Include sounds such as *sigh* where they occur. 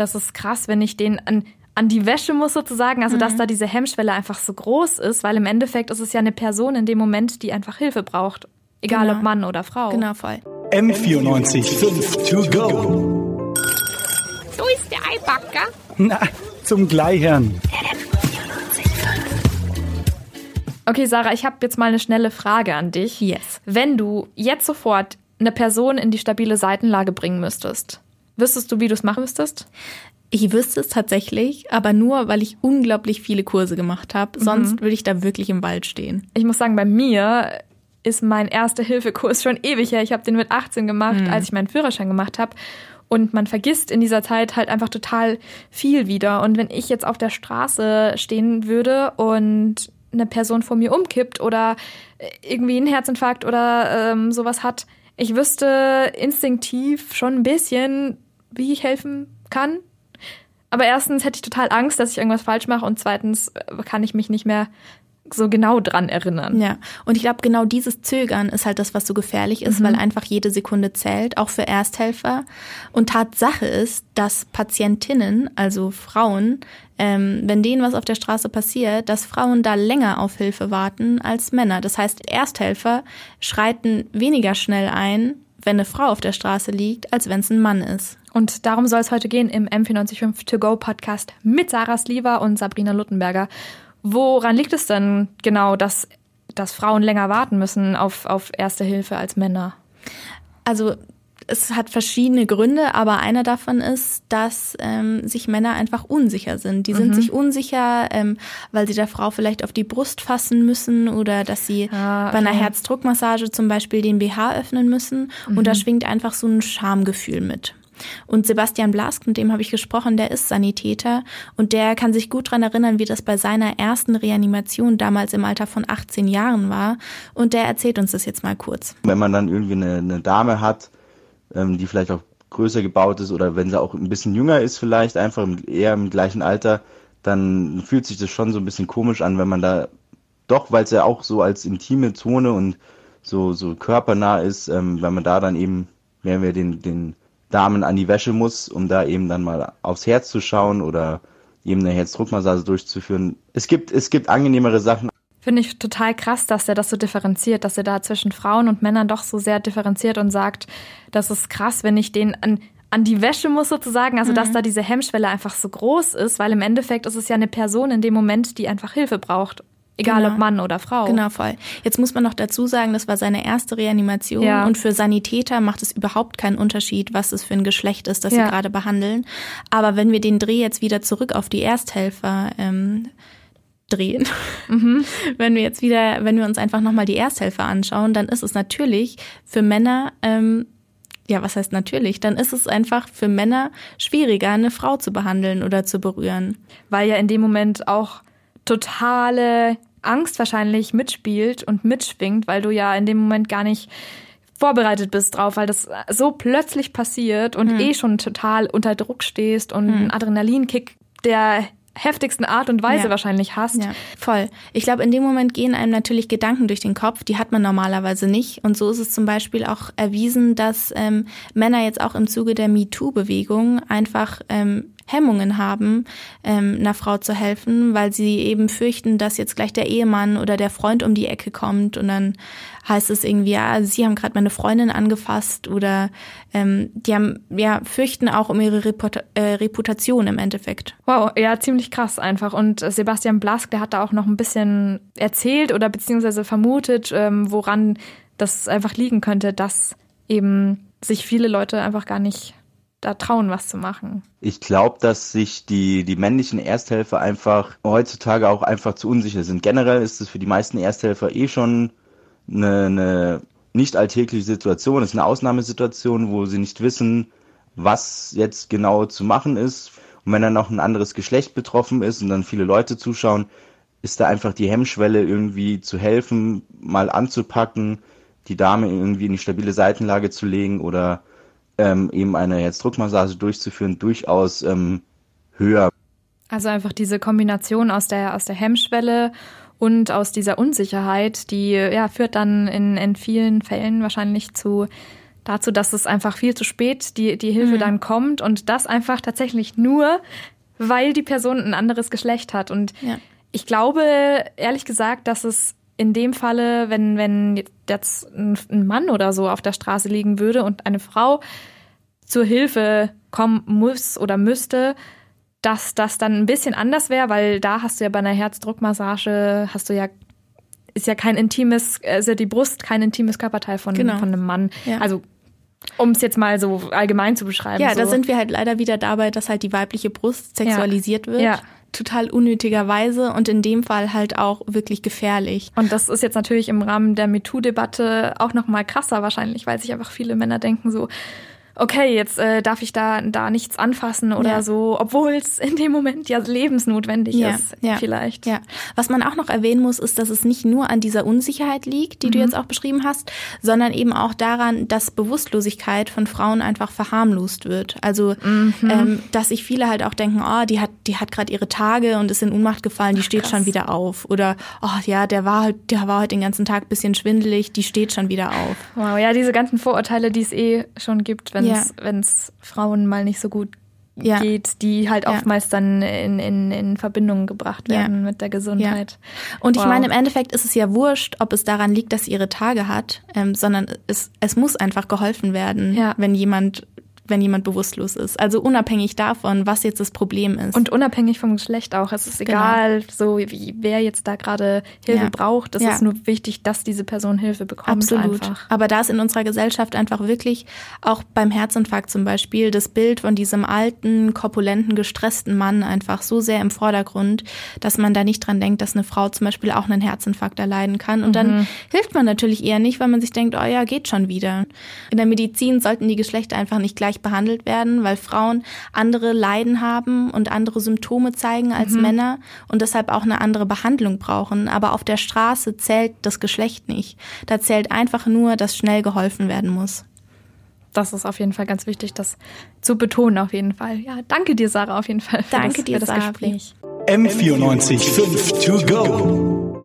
das ist krass, wenn ich den an, an die Wäsche muss sozusagen, also Mhm. dass da diese Hemmschwelle einfach so groß ist, weil im Endeffekt ist es ja eine Person in dem Moment, die einfach Hilfe braucht. Egal Genau. ob Mann oder Frau. Genau, voll. M94.5 to go. So ist der Eibacker. Na, zum Gleichern. Okay, Sarah, ich habe jetzt mal eine schnelle Frage an dich. Yes. Wenn du jetzt sofort eine Person in die stabile Seitenlage bringen müsstest, wüsstest du, wie du es machen müsstest? Ich wüsste es tatsächlich, aber nur, weil ich unglaublich viele Kurse gemacht habe. Sonst würde ich da wirklich im Wald stehen. Ich muss sagen, bei mir ist mein Erste-Hilfe-Kurs schon ewig her. Ich habe den mit 18 gemacht, als ich meinen Führerschein gemacht habe. Und man vergisst in dieser Zeit halt einfach total viel wieder. Und wenn ich jetzt auf der Straße stehen würde und eine Person vor mir umkippt oder irgendwie einen Herzinfarkt oder ähm, sowas hat, ich wüsste instinktiv schon ein bisschen, wie ich helfen kann. Aber erstens hätte ich total Angst, dass ich irgendwas falsch mache und zweitens äh, kann ich mich nicht mehr so genau dran erinnern. Ja, und ich glaube, genau dieses Zögern ist halt das, was so gefährlich ist, weil einfach jede Sekunde zählt, auch für Ersthelfer. Und Tatsache ist, dass Patientinnen, also Frauen, ähm, wenn denen was auf der Straße passiert, dass Frauen da länger auf Hilfe warten als Männer. Das heißt, Ersthelfer schreiten weniger schnell ein, wenn eine Frau auf der Straße liegt, als wenn es ein Mann ist. Und darum soll es heute gehen im M495 To Go Podcast mit Sarah Sliver und Sabrina Luttenberger. Woran liegt es denn genau, dass, dass Frauen länger warten müssen auf, auf Erste Hilfe als Männer? Also es hat verschiedene Gründe, aber einer davon ist, dass ähm, sich Männer einfach unsicher sind. Die sind sich unsicher, ähm, weil sie der Frau vielleicht auf die Brust fassen müssen oder dass sie Ah, bei einer okay. Herzdruckmassage zum Beispiel den BH öffnen müssen. Und da schwingt einfach so ein Schamgefühl mit. Und Sebastian Blask, mit dem habe ich gesprochen, der ist Sanitäter und der kann sich gut dran erinnern, wie das bei seiner ersten Reanimation damals im Alter von 18 Jahren war. Und der erzählt uns das jetzt mal kurz. Wenn man dann irgendwie eine, eine Dame hat, ähm, die vielleicht auch größer gebaut ist oder wenn sie auch ein bisschen jünger ist vielleicht, einfach eher im gleichen Alter, dann fühlt sich das schon so ein bisschen komisch an, wenn man da doch, weil es ja auch so als intime Zone und so, so körpernah ist, ähm, wenn man da dann eben, wenn wir den, den Damen an die Wäsche muss, um da eben dann mal aufs Herz zu schauen oder eben eine Herzdruckmassage durchzuführen. Es gibt, es gibt angenehmere Sachen, Finde ich total krass, dass er das so differenziert, dass er da zwischen Frauen und Männern doch so sehr differenziert und sagt, das ist krass, wenn ich den an, an die Wäsche muss sozusagen, also dass da diese Hemmschwelle einfach so groß ist, weil im Endeffekt ist es ja eine Person in dem Moment, die einfach Hilfe braucht. Egal Genau. ob Mann oder Frau. Genau, voll. Jetzt muss man noch dazu sagen, das war seine erste Reanimation Ja. und für Sanitäter macht es überhaupt keinen Unterschied, was es für ein Geschlecht ist, das Ja. sie gerade behandeln. Aber wenn wir den Dreh jetzt wieder zurück auf die Ersthelfer ähm, drehen, *laughs* wenn wir jetzt wieder, wenn wir uns einfach nochmal die Ersthelfer anschauen, dann ist es natürlich für Männer ähm, ja, was heißt natürlich? Dann ist es einfach für Männer schwieriger, eine Frau zu behandeln oder zu berühren. weil ja in dem Moment auch totale Angst wahrscheinlich mitspielt und mitschwingt, weil du ja in dem Moment gar nicht vorbereitet bist drauf, weil das so plötzlich passiert und Hm. eh schon total unter Druck stehst und einen Adrenalinkick der heftigsten Art und Weise Ja. wahrscheinlich hast. Ja, voll. Ich glaube, in dem Moment gehen einem natürlich Gedanken durch den Kopf, die hat man normalerweise nicht. Und so ist es zum Beispiel auch erwiesen, dass ähm, Männer jetzt auch im Zuge der MeToo-Bewegung einfach ähm, Hemmungen haben, ähm, einer Frau zu helfen, weil sie eben fürchten, dass jetzt gleich der Ehemann oder der Freund um die Ecke kommt und dann heißt es irgendwie, ja, sie haben gerade meine Freundin angefasst oder ähm, die haben, ja, fürchten auch um ihre Reputa äh, Reputation im Endeffekt. Wow, ja, ziemlich krass einfach. Und äh, Sebastian Blask, der hat da auch noch ein bisschen erzählt oder beziehungsweise vermutet, ähm, woran das einfach liegen könnte, dass eben sich viele Leute einfach gar nicht da trauen, was zu machen. Ich glaube, dass sich die, die männlichen Ersthelfer einfach heutzutage auch einfach zu unsicher sind. Generell ist es für die meisten Ersthelfer eh schon eine, eine nicht alltägliche Situation, es ist eine Ausnahmesituation, wo sie nicht wissen, was jetzt genau zu machen ist. Und wenn dann noch ein anderes Geschlecht betroffen ist und dann viele Leute zuschauen, ist da einfach die Hemmschwelle irgendwie zu helfen, mal anzupacken, die Dame irgendwie in die stabile Seitenlage zu legen oder ähm, eben eine Herzdruckmassage durchzuführen, durchaus ähm, höher. Also einfach diese Kombination aus der, aus der Hemmschwelle und aus dieser Unsicherheit, die ja, führt dann in, in vielen Fällen wahrscheinlich zu dazu, dass es einfach viel zu spät die, die Hilfe mhm. dann kommt und das einfach tatsächlich nur, weil die Person ein anderes Geschlecht hat. Und ja. ich glaube, ehrlich gesagt, dass es in dem Falle, wenn, wenn jetzt ein Mann oder so auf der Straße liegen würde und eine Frau zur Hilfe kommen muss oder müsste, dass das dann ein bisschen anders wäre, weil da hast du ja bei einer Herzdruckmassage, hast du ja, ist ja kein intimes, ist ja die Brust kein intimes Körperteil von, genau. von einem Mann. Ja. Also um es jetzt mal so allgemein zu beschreiben. Ja, so. da sind wir halt leider wieder dabei, dass halt die weibliche Brust sexualisiert ja. wird. Ja. Total unnötigerweise und in dem Fall halt auch wirklich gefährlich. Und das ist jetzt natürlich im Rahmen der MeToo-Debatte auch noch mal krasser wahrscheinlich, weil sich einfach viele Männer denken so, okay, jetzt äh, darf ich da, da nichts anfassen oder ja. so, obwohl es in dem Moment ja lebensnotwendig ja, ist, ja. vielleicht. Ja. Was man auch noch erwähnen muss, ist, dass es nicht nur an dieser Unsicherheit liegt, die mhm. du jetzt auch beschrieben hast, sondern eben auch daran, dass Bewusstlosigkeit von Frauen einfach verharmlost wird. Also, mhm. ähm, dass sich viele halt auch denken, oh, die hat, die hat gerade ihre Tage und ist in Unmacht gefallen, die Ach, steht krass. schon wieder auf. Oder, oh ja, der war halt, der war heute den ganzen Tag bisschen schwindelig, die steht schon wieder auf. Wow, ja, diese ganzen Vorurteile, die es eh schon gibt, wenn wenn es Frauen mal nicht so gut ja. geht, die halt oftmals dann in, in, in Verbindung gebracht werden ja. mit der Gesundheit. Ja. Und ich wow. meine, im Endeffekt ist es ja wurscht, ob es daran liegt, dass sie ihre Tage hat, ähm, sondern es, es muss einfach geholfen werden, wenn jemand wenn jemand bewusstlos ist. Also unabhängig davon, was jetzt das Problem ist. Und unabhängig vom Geschlecht auch. Es ist genau. egal, genau. so wie, wer jetzt da gerade Hilfe ja. braucht. Es ja. ist nur wichtig, dass diese Person Hilfe bekommt. Absolut. Einfach. Aber da ist in unserer Gesellschaft einfach wirklich auch beim Herzinfarkt zum Beispiel das Bild von diesem alten, korpulenten, gestressten Mann einfach so sehr im Vordergrund, dass man da nicht dran denkt, dass eine Frau zum Beispiel auch einen Herzinfarkt erleiden kann. Und mhm. dann hilft man natürlich eher nicht, weil man sich denkt, oh ja, geht schon wieder. In der Medizin sollten die Geschlechter einfach nicht gleich gleich behandelt werden, weil Frauen andere Leiden haben und andere Symptome zeigen als mhm. Männer und deshalb auch eine andere Behandlung brauchen. Aber auf der Straße zählt das Geschlecht nicht. Da zählt einfach nur, dass schnell geholfen werden muss. Das ist auf jeden Fall ganz wichtig, das zu betonen auf jeden Fall. Ja, danke dir, Sarah, auf jeden Fall. Danke das, dir, für das Sarah. Gespräch. M94 5 to go.